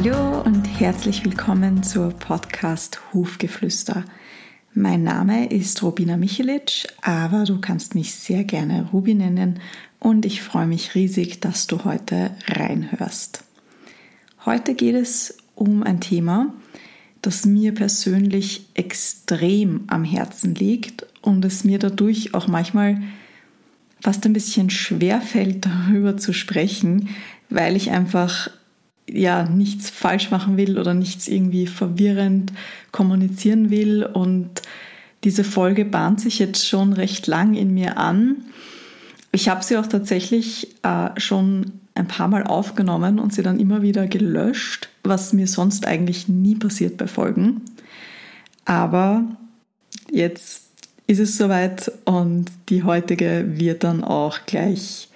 Hallo und herzlich willkommen zur Podcast Hufgeflüster. Mein Name ist Robina Michelic, aber du kannst mich sehr gerne Rubi nennen und ich freue mich riesig, dass du heute reinhörst. Heute geht es um ein Thema, das mir persönlich extrem am Herzen liegt und es mir dadurch auch manchmal fast ein bisschen schwer fällt, darüber zu sprechen, weil ich einfach ja nichts falsch machen will oder nichts irgendwie verwirrend kommunizieren will. Und diese Folge bahnt sich jetzt schon recht lang in mir an. Ich habe sie auch tatsächlich äh, schon ein paar Mal aufgenommen und sie dann immer wieder gelöscht, was mir sonst eigentlich nie passiert bei Folgen. Aber jetzt ist es soweit und die heutige wird dann auch gleich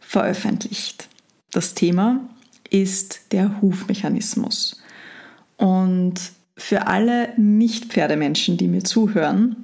veröffentlicht. Das Thema ist der Hufmechanismus. Und für alle Nicht-Pferdemenschen, die mir zuhören,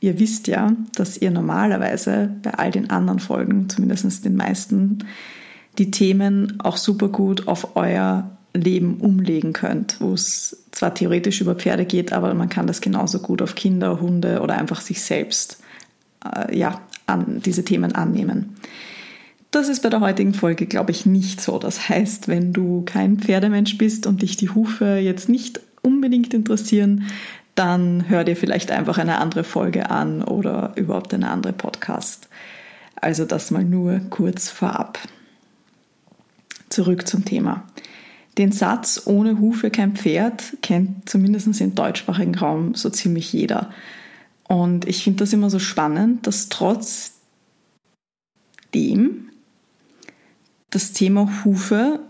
ihr wisst ja, dass ihr normalerweise bei all den anderen Folgen, zumindest den meisten, die Themen auch super gut auf euer Leben umlegen könnt, wo es zwar theoretisch über Pferde geht, aber man kann das genauso gut auf Kinder, Hunde oder einfach sich selbst äh, ja, an diese Themen annehmen. Das ist bei der heutigen Folge, glaube ich, nicht so. Das heißt, wenn du kein Pferdemensch bist und dich die Hufe jetzt nicht unbedingt interessieren, dann hör dir vielleicht einfach eine andere Folge an oder überhaupt eine andere Podcast. Also das mal nur kurz vorab. Zurück zum Thema. Den Satz ohne Hufe kein Pferd kennt zumindest im deutschsprachigen Raum so ziemlich jeder. Und ich finde das immer so spannend, dass trotz dem das Thema Hufe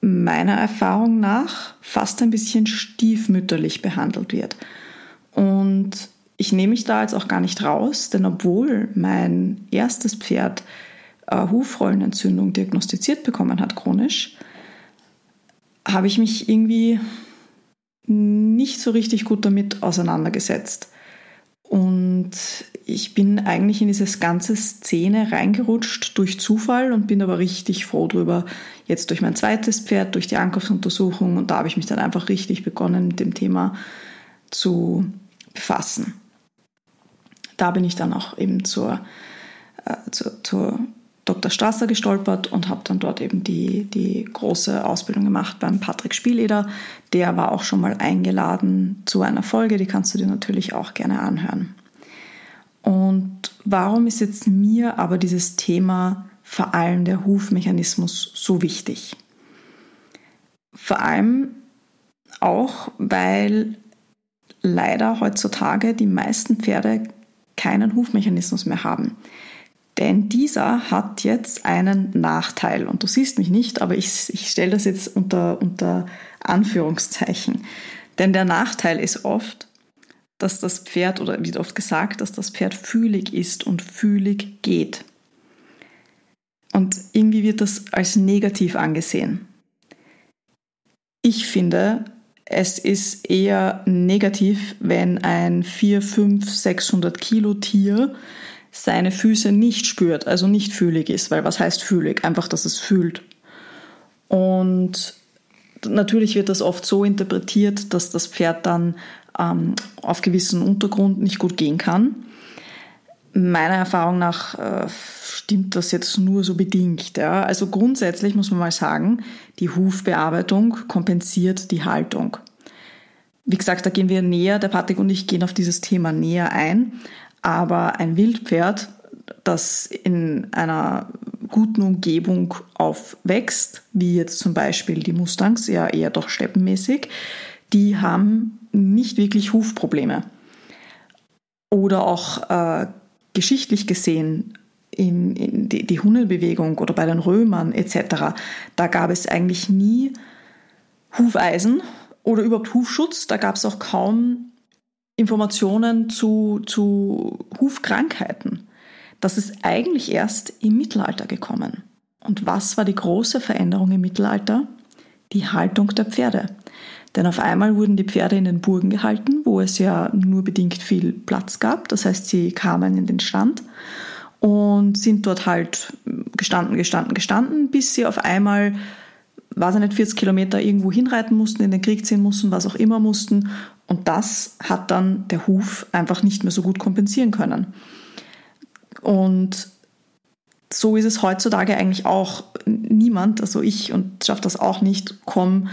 meiner Erfahrung nach fast ein bisschen stiefmütterlich behandelt wird. Und ich nehme mich da jetzt auch gar nicht raus, denn obwohl mein erstes Pferd äh, Hufrollenentzündung diagnostiziert bekommen hat, chronisch, habe ich mich irgendwie nicht so richtig gut damit auseinandergesetzt. Und ich bin eigentlich in diese ganze Szene reingerutscht durch Zufall und bin aber richtig froh drüber. Jetzt durch mein zweites Pferd, durch die Ankaufsuntersuchung und da habe ich mich dann einfach richtig begonnen mit dem Thema zu befassen. Da bin ich dann auch eben zur, äh, zur, zur Dr. Strasser gestolpert und habe dann dort eben die, die große Ausbildung gemacht beim Patrick Spieleder. Der war auch schon mal eingeladen zu einer Folge, die kannst du dir natürlich auch gerne anhören. Und warum ist jetzt mir aber dieses Thema vor allem der Hufmechanismus so wichtig? Vor allem auch, weil leider heutzutage die meisten Pferde keinen Hufmechanismus mehr haben. Denn dieser hat jetzt einen Nachteil. Und du siehst mich nicht, aber ich, ich stelle das jetzt unter, unter Anführungszeichen. Denn der Nachteil ist oft, dass das Pferd, oder wird oft gesagt, dass das Pferd fühlig ist und fühlig geht. Und irgendwie wird das als negativ angesehen. Ich finde, es ist eher negativ, wenn ein 4, 5, 600 Kilo Tier seine Füße nicht spürt, also nicht fühlig ist. Weil was heißt fühlig? Einfach, dass es fühlt. Und natürlich wird das oft so interpretiert, dass das Pferd dann ähm, auf gewissen Untergrund nicht gut gehen kann. Meiner Erfahrung nach äh, stimmt das jetzt nur so bedingt. Ja? Also grundsätzlich muss man mal sagen, die Hufbearbeitung kompensiert die Haltung. Wie gesagt, da gehen wir näher, der Patrick und ich gehen auf dieses Thema näher ein. Aber ein Wildpferd, das in einer guten Umgebung aufwächst, wie jetzt zum Beispiel die Mustangs, ja eher doch steppenmäßig, die haben nicht wirklich Hufprobleme. Oder auch äh, geschichtlich gesehen in, in die, die Hundelbewegung oder bei den Römern etc., da gab es eigentlich nie Hufeisen oder überhaupt Hufschutz. Da gab es auch kaum Informationen zu, zu Hufkrankheiten. Das ist eigentlich erst im Mittelalter gekommen. Und was war die große Veränderung im Mittelalter? Die Haltung der Pferde. Denn auf einmal wurden die Pferde in den Burgen gehalten, wo es ja nur bedingt viel Platz gab. Das heißt, sie kamen in den Stand und sind dort halt gestanden, gestanden, gestanden, bis sie auf einmal weiß ich nicht, 40 Kilometer irgendwo hinreiten mussten, in den Krieg ziehen mussten, was auch immer mussten. Und das hat dann der Huf einfach nicht mehr so gut kompensieren können. Und so ist es heutzutage eigentlich auch. Niemand, also ich und schaffe das auch nicht, komme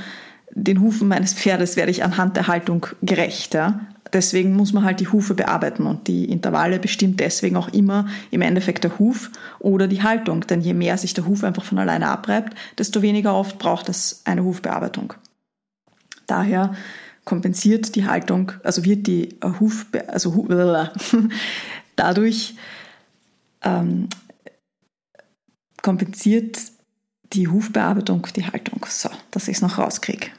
den Hufen meines Pferdes werde ich anhand der Haltung gerecht. Ja? Deswegen muss man halt die Hufe bearbeiten und die Intervalle bestimmt deswegen auch immer im Endeffekt der Huf oder die Haltung. Denn je mehr sich der Huf einfach von alleine abreibt, desto weniger oft braucht es eine Hufbearbeitung. Daher kompensiert die Haltung, also wird die Huf, also dadurch ähm, kompensiert die Hufbearbeitung die Haltung. So, dass ich es noch rauskriege.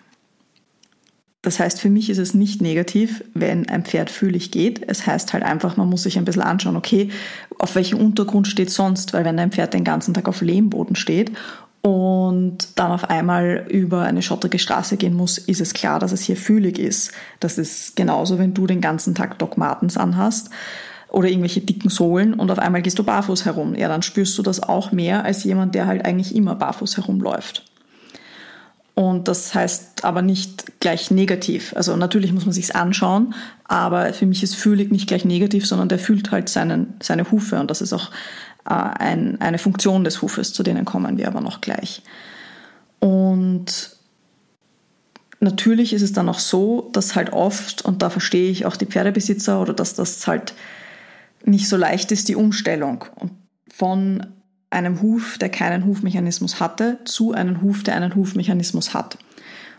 Das heißt, für mich ist es nicht negativ, wenn ein Pferd fühlig geht. Es heißt halt einfach, man muss sich ein bisschen anschauen, okay, auf welchem Untergrund steht sonst, weil wenn ein Pferd den ganzen Tag auf Lehmboden steht und dann auf einmal über eine schottrige Straße gehen muss, ist es klar, dass es hier fühlig ist. Das ist genauso, wenn du den ganzen Tag Doc Martens anhast oder irgendwelche dicken Sohlen und auf einmal gehst du barfuß herum. Ja, dann spürst du das auch mehr als jemand, der halt eigentlich immer barfuß herumläuft. Und das heißt aber nicht gleich negativ. Also natürlich muss man sich's anschauen, aber für mich ist fühlig nicht gleich negativ, sondern der fühlt halt seinen, seine Hufe und das ist auch ein, eine Funktion des Hufes, zu denen kommen wir aber noch gleich. Und natürlich ist es dann auch so, dass halt oft, und da verstehe ich auch die Pferdebesitzer oder dass das halt nicht so leicht ist, die Umstellung von einem Huf, der keinen Hufmechanismus hatte, zu einem Huf, der einen Hufmechanismus hat.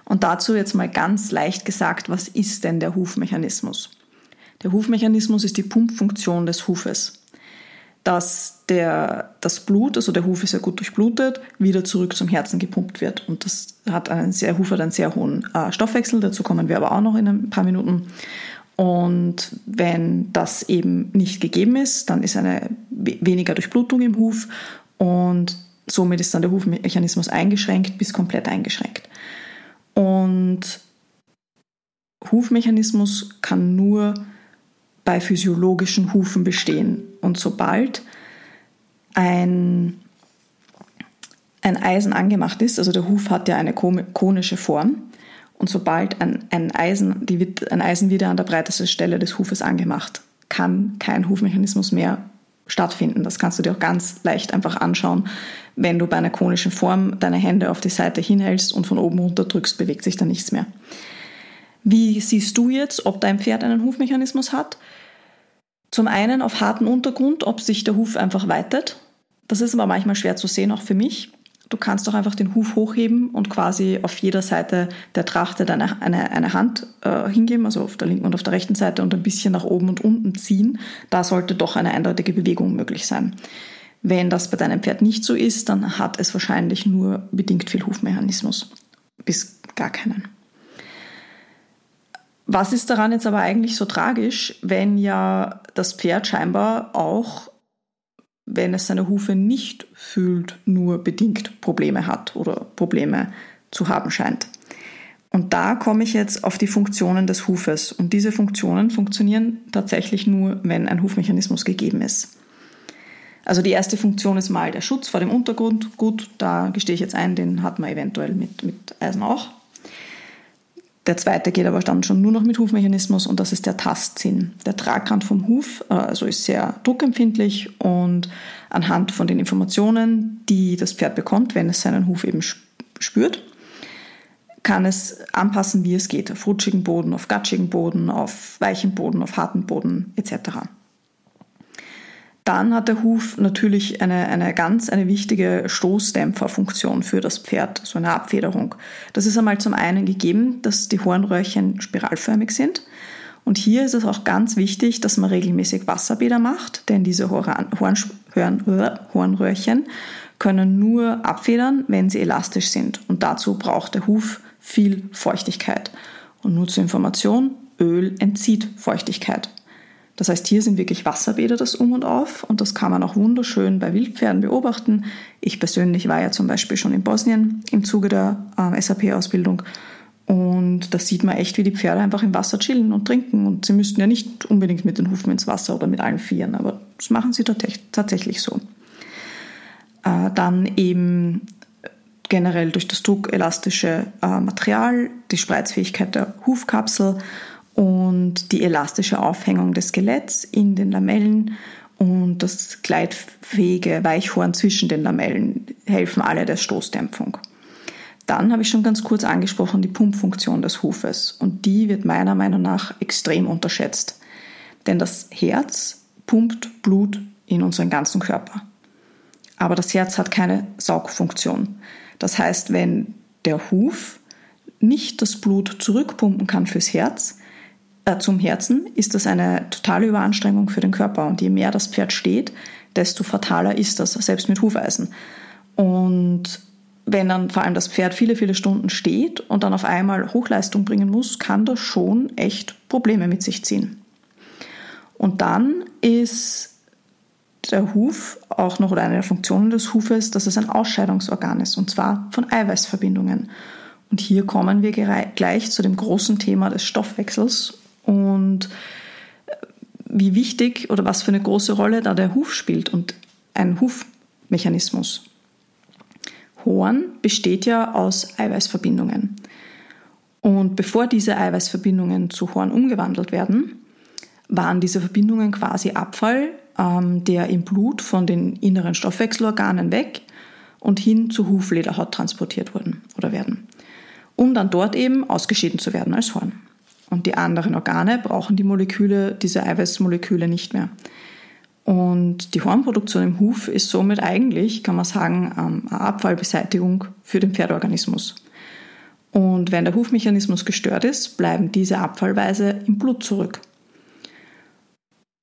Und dazu jetzt mal ganz leicht gesagt, was ist denn der Hufmechanismus? Der Hufmechanismus ist die Pumpfunktion des Hufes. Dass der, das Blut, also der Huf ist ja gut durchblutet, wieder zurück zum Herzen gepumpt wird. Und das hat einen sehr, Huf hat einen sehr hohen äh, Stoffwechsel, dazu kommen wir aber auch noch in ein paar Minuten. Und wenn das eben nicht gegeben ist, dann ist eine weniger Durchblutung im Huf und somit ist dann der Hufmechanismus eingeschränkt bis komplett eingeschränkt. Und Hufmechanismus kann nur bei physiologischen Hufen bestehen. Und sobald ein, ein Eisen angemacht ist, also der Huf hat ja eine konische Form, und sobald ein, ein, Eisen, die, ein Eisen wieder an der breitesten Stelle des Hufes angemacht, kann kein Hufmechanismus mehr stattfinden. Das kannst du dir auch ganz leicht einfach anschauen. Wenn du bei einer konischen Form deine Hände auf die Seite hinhältst und von oben runter drückst, bewegt sich da nichts mehr. Wie siehst du jetzt, ob dein Pferd einen Hufmechanismus hat? Zum einen auf harten Untergrund, ob sich der Huf einfach weitet. Das ist aber manchmal schwer zu sehen, auch für mich. Du kannst doch einfach den Huf hochheben und quasi auf jeder Seite der Trachte deine, eine, eine Hand äh, hingeben, also auf der linken und auf der rechten Seite und ein bisschen nach oben und unten ziehen. Da sollte doch eine eindeutige Bewegung möglich sein. Wenn das bei deinem Pferd nicht so ist, dann hat es wahrscheinlich nur bedingt viel Hufmechanismus, bis gar keinen. Was ist daran jetzt aber eigentlich so tragisch, wenn ja das Pferd scheinbar auch wenn es seine Hufe nicht fühlt, nur bedingt Probleme hat oder Probleme zu haben scheint. Und da komme ich jetzt auf die Funktionen des Hufes. Und diese Funktionen funktionieren tatsächlich nur, wenn ein Hufmechanismus gegeben ist. Also die erste Funktion ist mal der Schutz vor dem Untergrund. Gut, da gestehe ich jetzt ein, den hat man eventuell mit, mit Eisen auch. Der zweite geht aber dann schon nur noch mit Hufmechanismus und das ist der Tastsinn. Der Tragrand vom Huf äh, also ist sehr druckempfindlich und anhand von den Informationen, die das Pferd bekommt, wenn es seinen Huf eben spürt, kann es anpassen, wie es geht. Auf rutschigen Boden, auf gatschigen Boden, auf weichen Boden, auf harten Boden etc. Dann hat der Huf natürlich eine, eine ganz eine wichtige Stoßdämpferfunktion für das Pferd, so eine Abfederung. Das ist einmal zum einen gegeben, dass die Hornröhrchen spiralförmig sind. Und hier ist es auch ganz wichtig, dass man regelmäßig Wasserbäder macht, denn diese Horn, Horn, Hornröhrchen können nur abfedern, wenn sie elastisch sind. Und dazu braucht der Huf viel Feuchtigkeit. Und nur zur Information, Öl entzieht Feuchtigkeit. Das heißt, hier sind wirklich Wasserbäder das Um und Auf und das kann man auch wunderschön bei Wildpferden beobachten. Ich persönlich war ja zum Beispiel schon in Bosnien im Zuge der äh, SAP-Ausbildung und da sieht man echt, wie die Pferde einfach im Wasser chillen und trinken und sie müssten ja nicht unbedingt mit den Hufen ins Wasser oder mit allen Vieren, aber das machen sie tatsächlich so. Äh, dann eben generell durch das druckelastische äh, Material, die Spreizfähigkeit der Hufkapsel und die elastische Aufhängung des Skeletts in den Lamellen und das gleitfähige Weichhorn zwischen den Lamellen helfen alle der Stoßdämpfung. Dann habe ich schon ganz kurz angesprochen die Pumpfunktion des Hufes und die wird meiner Meinung nach extrem unterschätzt. Denn das Herz pumpt Blut in unseren ganzen Körper. Aber das Herz hat keine Saugfunktion. Das heißt, wenn der Huf nicht das Blut zurückpumpen kann fürs Herz, äh, zum Herzen, ist das eine totale Überanstrengung für den Körper. Und je mehr das Pferd steht, desto fataler ist das, selbst mit Hufeisen. Und wenn dann vor allem das Pferd viele, viele Stunden steht und dann auf einmal Hochleistung bringen muss, kann das schon echt Probleme mit sich ziehen. Und dann ist der Huf auch noch oder eine der Funktionen des Hufes, dass es ein Ausscheidungsorgan ist und zwar von Eiweißverbindungen. Und hier kommen wir gleich zu dem großen Thema des Stoffwechsels und äh, wie wichtig oder was für eine große Rolle da der Huf spielt und ein Hufmechanismus. Horn besteht ja aus Eiweißverbindungen. Und bevor diese Eiweißverbindungen zu Horn umgewandelt werden, waren diese Verbindungen quasi Abfall, ähm, der im Blut von den inneren Stoffwechselorganen weg und hin zur Huflederhaut transportiert wurden oder werden, um dann dort eben ausgeschieden zu werden als Horn. Und die anderen Organe brauchen die Moleküle, diese Eiweißmoleküle nicht mehr. Und die Hornproduktion im Huf ist somit eigentlich, kann man sagen, ähm, eine Abfallbeseitigung für den Pferdeorganismus. Und wenn der Hufmechanismus gestört ist, bleiben diese Abfallweise im Blut zurück.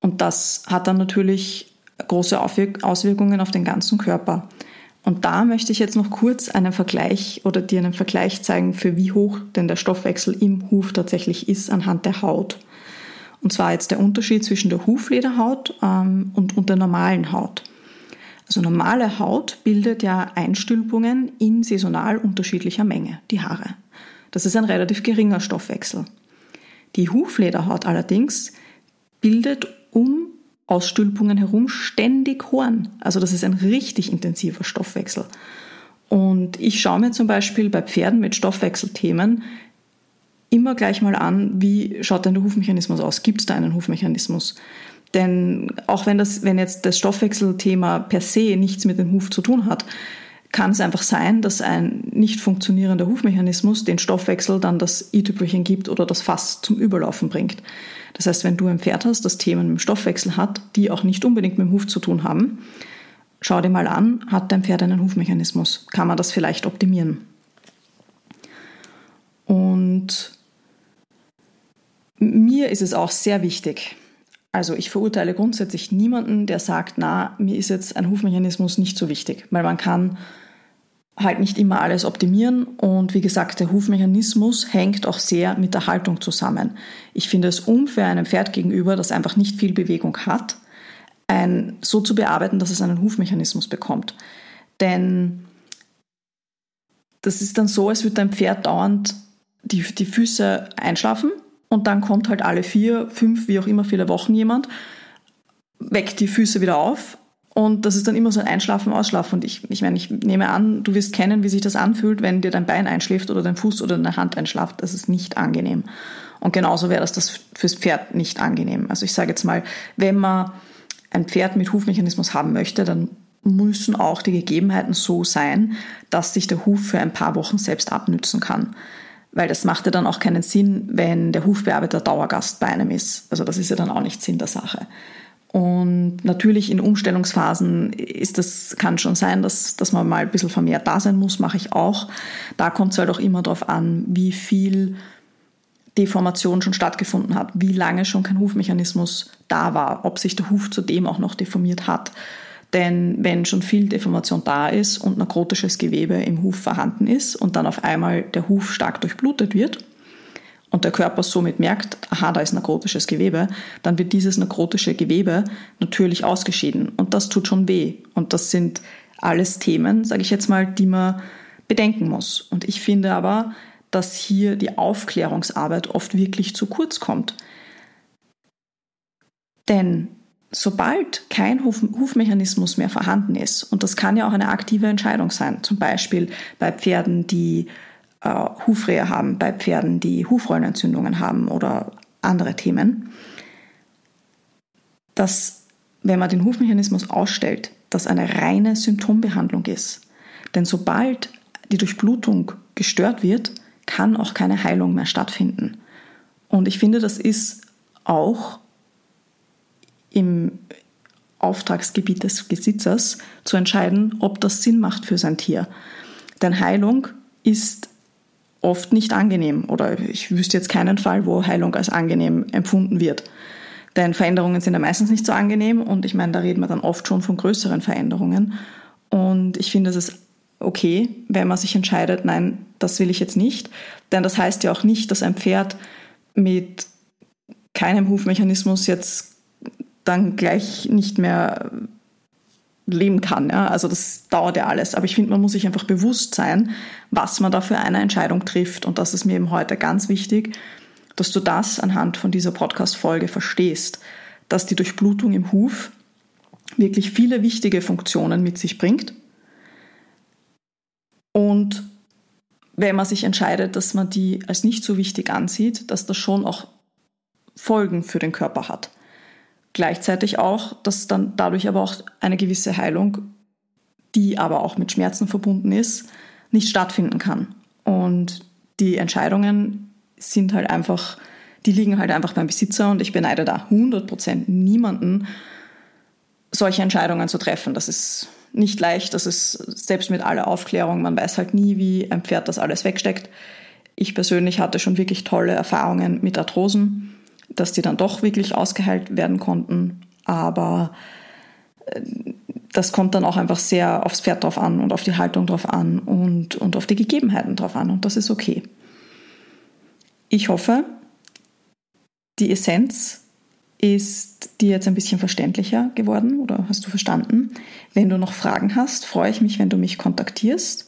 Und das hat dann natürlich große Auswirkungen auf den ganzen Körper. Und da möchte ich jetzt noch kurz einen Vergleich oder dir einen Vergleich zeigen, für wie hoch denn der Stoffwechsel im Huf tatsächlich ist anhand der Haut. Und zwar jetzt der Unterschied zwischen der Huflederhaut ähm, und, und der normalen Haut. Also normale Haut bildet ja Einstülpungen in saisonal unterschiedlicher Menge, die Haare. Das ist ein relativ geringer Stoffwechsel. Die Huflederhaut allerdings bildet um Ausstülpungen herum ständig Horn. Also das ist ein richtig intensiver Stoffwechsel. Und ich schaue mir zum Beispiel bei Pferden mit Stoffwechselthemen immer gleich mal an, wie schaut denn der Hufmechanismus aus? Gibt es da einen Hufmechanismus? Denn auch wenn, das, wenn jetzt das Stoffwechselthema per se nichts mit dem Huf zu tun hat, kann es einfach sein, dass ein nicht funktionierender Hufmechanismus den Stoffwechsel dann das i-Tüpfelchen gibt oder das Fass zum Überlaufen bringt. Das heißt, wenn du ein Pferd hast, das Themen mit dem Stoffwechsel hat, die auch nicht unbedingt mit dem Huf zu tun haben, schau dir mal an, hat dein Pferd einen Hufmechanismus? Kann man das vielleicht optimieren? Und mir ist es auch sehr wichtig, also ich verurteile grundsätzlich niemanden, der sagt, na, mir ist jetzt ein Hufmechanismus nicht so wichtig, weil man kann halt nicht immer alles optimieren und wie gesagt, der Hufmechanismus hängt auch sehr mit der Haltung zusammen. Ich finde es unfair einem Pferd gegenüber, das einfach nicht viel Bewegung hat, ein, so zu bearbeiten, dass es einen Hufmechanismus bekommt. Denn das ist dann so, als würde dein Pferd dauernd die, die Füße einschlafen und dann kommt halt alle vier, fünf, wie auch immer viele Wochen jemand, weckt die Füße wieder auf und das ist dann immer so ein Einschlafen, Ausschlafen. Und ich, ich meine, ich nehme an, du wirst kennen, wie sich das anfühlt, wenn dir dein Bein einschläft oder dein Fuß oder deine Hand einschlaft. Das ist nicht angenehm. Und genauso wäre das, das fürs Pferd nicht angenehm. Also ich sage jetzt mal, wenn man ein Pferd mit Hufmechanismus haben möchte, dann müssen auch die Gegebenheiten so sein, dass sich der Huf für ein paar Wochen selbst abnützen kann. Weil das macht ja dann auch keinen Sinn, wenn der Hufbearbeiter Dauergast bei einem ist. Also das ist ja dann auch nicht Sinn der Sache. Und natürlich in Umstellungsphasen ist das, kann schon sein, dass, dass man mal ein bisschen vermehrt da sein muss, mache ich auch. Da kommt es halt auch immer darauf an, wie viel Deformation schon stattgefunden hat, wie lange schon kein Hufmechanismus da war, ob sich der Huf zudem auch noch deformiert hat. Denn wenn schon viel Deformation da ist und nekrotisches Gewebe im Huf vorhanden ist und dann auf einmal der Huf stark durchblutet wird, und der Körper somit merkt, aha, da ist nekrotisches Gewebe, dann wird dieses nekrotische Gewebe natürlich ausgeschieden. Und das tut schon weh. Und das sind alles Themen, sage ich jetzt mal, die man bedenken muss. Und ich finde aber, dass hier die Aufklärungsarbeit oft wirklich zu kurz kommt. Denn sobald kein Huf Hufmechanismus mehr vorhanden ist, und das kann ja auch eine aktive Entscheidung sein, zum Beispiel bei Pferden, die äh, Hufrehe haben, bei Pferden, die Hufrollenentzündungen haben oder andere Themen, dass wenn man den Hufmechanismus ausstellt, das eine reine Symptombehandlung ist. Denn sobald die Durchblutung gestört wird, kann auch keine Heilung mehr stattfinden. Und ich finde, das ist auch im Auftragsgebiet des Besitzers zu entscheiden, ob das Sinn macht für sein Tier. Denn Heilung ist oft nicht angenehm oder ich wüsste jetzt keinen Fall, wo Heilung als angenehm empfunden wird. Denn Veränderungen sind ja meistens nicht so angenehm und ich meine, da reden wir dann oft schon von größeren Veränderungen. Und ich finde, es ist okay, wenn man sich entscheidet, nein, das will ich jetzt nicht. Denn das heißt ja auch nicht, dass ein Pferd mit keinem Hufmechanismus jetzt dann gleich nicht mehr leben kann. Ja? Also das dauert ja alles. Aber ich finde, man muss sich einfach bewusst sein, was man da für eine Entscheidung trifft. Und das ist mir eben heute ganz wichtig, dass du das anhand von dieser Podcast-Folge verstehst, dass die Durchblutung im Huf wirklich viele wichtige Funktionen mit sich bringt. Und wenn man sich entscheidet, dass man die als nicht so wichtig ansieht, dass das schon auch Folgen für den Körper hat. Gleichzeitig auch, dass dann dadurch aber auch eine gewisse Heilung, die aber auch mit Schmerzen verbunden ist, nicht stattfinden kann. Und die Entscheidungen sind halt einfach, die liegen halt einfach beim Besitzer und ich beneide da 100% niemanden, solche Entscheidungen zu treffen. Das ist nicht leicht, das ist selbst mit aller Aufklärung, man weiß halt nie, wie ein Pferd das alles wegsteckt. Ich persönlich hatte schon wirklich tolle Erfahrungen mit Arthrosen dass die dann doch wirklich ausgeheilt werden konnten. Aber äh, das kommt dann auch einfach sehr aufs Pferd drauf an und auf die Haltung drauf an und, und auf die Gegebenheiten drauf an. Und das ist okay. Ich hoffe, die Essenz ist dir jetzt ein bisschen verständlicher geworden oder hast du verstanden? Wenn du noch Fragen hast, freue ich mich, wenn du mich kontaktierst.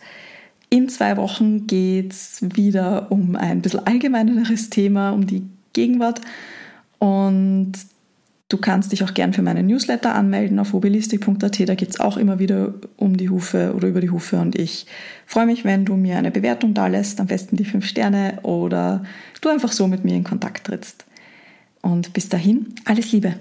In zwei Wochen geht es wieder um ein bisschen allgemeineres Thema, um die Gegenwart. Und du kannst dich auch gern für meinen Newsletter anmelden auf mobilistik.at. Da geht es auch immer wieder um die Hufe oder über die Hufe. Und ich freue mich, wenn du mir eine Bewertung da lässt, am besten die fünf Sterne oder du einfach so mit mir in Kontakt trittst. Und bis dahin, alles Liebe.